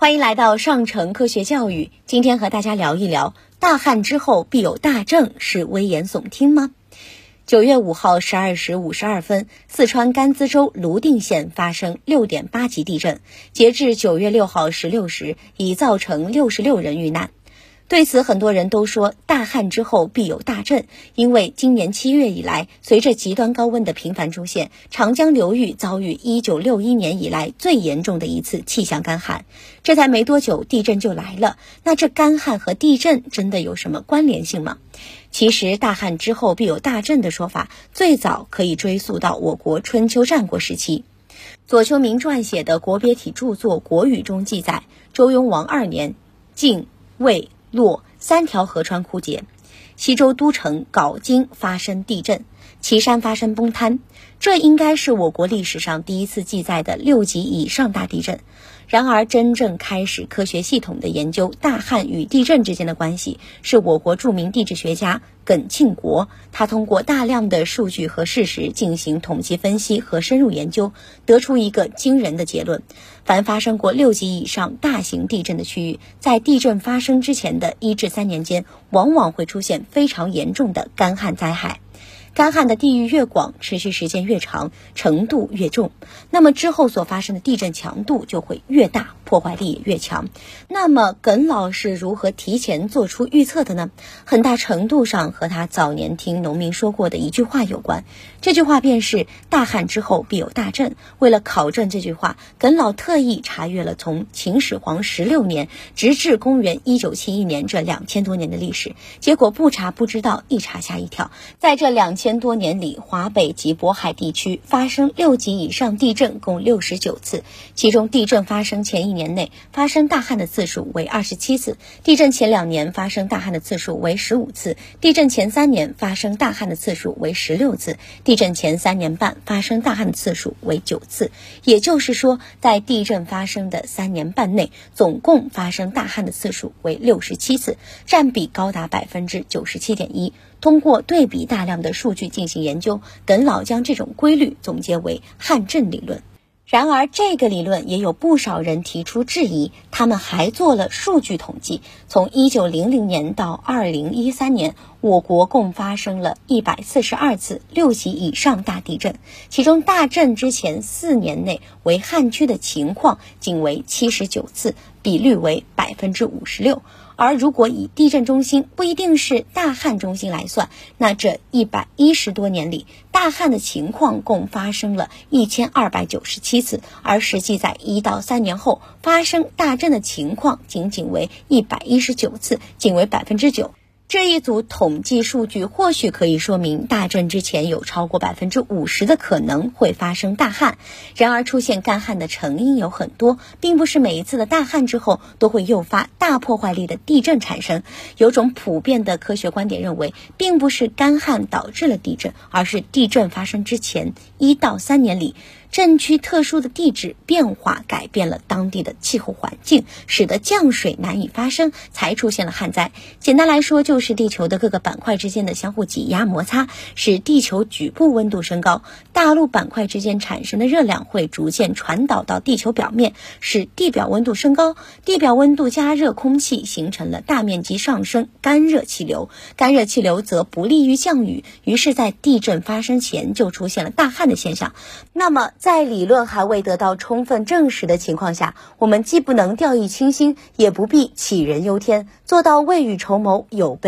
欢迎来到上城科学教育。今天和大家聊一聊，大旱之后必有大震，是危言耸听吗？九月五号十二时五十二分，四川甘孜州泸定县发生六点八级地震。截至九月六号十六时，已造成六十六人遇难。对此，很多人都说大旱之后必有大震，因为今年七月以来，随着极端高温的频繁出现，长江流域遭遇一九六一年以来最严重的一次气象干旱。这才没多久，地震就来了。那这干旱和地震真的有什么关联性吗？其实，大旱之后必有大震的说法，最早可以追溯到我国春秋战国时期。左丘明撰写的国别体著作《国语》中记载，周幽王二年，晋、魏。洛三条河川枯竭，西周都城镐京发生地震，岐山发生崩塌，这应该是我国历史上第一次记载的六级以上大地震。然而，真正开始科学系统的研究大旱与地震之间的关系，是我国著名地质学家耿庆国。他通过大量的数据和事实进行统计分析和深入研究，得出一个惊人的结论：凡发生过六级以上大型地震的区域，在地震发生之前的一至三年间，往往会出现非常严重的干旱灾害。干旱的地域越广，持续时间越长，程度越重，那么之后所发生的地震强度就会越大，破坏力也越强。那么耿老是如何提前做出预测的呢？很大程度上和他早年听农民说过的一句话有关。这句话便是“大旱之后必有大震”。为了考证这句话，耿老特意查阅了从秦始皇十六年直至公元一九七一年这两千多年的历史，结果不查不知道，一查吓一跳，在这两千。多年里，华北及渤海地区发生六级以上地震共六十九次，其中地震发生前一年内发生大旱的次数为二十七次，地震前两年发生大旱的次数为十五次，地震前三年发生大旱的次数为十六次，地震前三年半发生大旱的次数为九次。也就是说，在地震发生的三年半内，总共发生大旱的次数为六十七次，占比高达百分之九十七点一。通过对比大量的数据进行研究，耿老将这种规律总结为旱震理论。然而，这个理论也有不少人提出质疑。他们还做了数据统计，从一九零零年到二零一三年，我国共发生了一百四十二次六级以上大地震，其中大震之前四年内为旱区的情况仅为七十九次，比率为百分之五十六。而如果以地震中心不一定是大旱中心来算，那这一百一十多年里，大旱的情况共发生了一千二百九十七次，而实际在一到三年后发生大震的情况仅仅为一百一十九次，仅为百分之九。这一组统计数据或许可以说明大震之前有超过百分之五十的可能会发生大旱。然而，出现干旱的成因有很多，并不是每一次的大旱之后都会诱发大破坏力的地震产生。有种普遍的科学观点认为，并不是干旱导致了地震，而是地震发生之前一到三年里。震区特殊的地质变化改变了当地的气候环境，使得降水难以发生，才出现了旱灾。简单来说，就是地球的各个板块之间的相互挤压摩擦，使地球局部温度升高。大陆板块之间产生的热量会逐渐传导到地球表面，使地表温度升高。地表温度加热空气，形成了大面积上升干热气流。干热气流则不利于降雨，于是，在地震发生前就出现了大旱的现象。那么，在理论还未得到充分证实的情况下，我们既不能掉以轻心，也不必杞人忧天，做到未雨绸缪、有备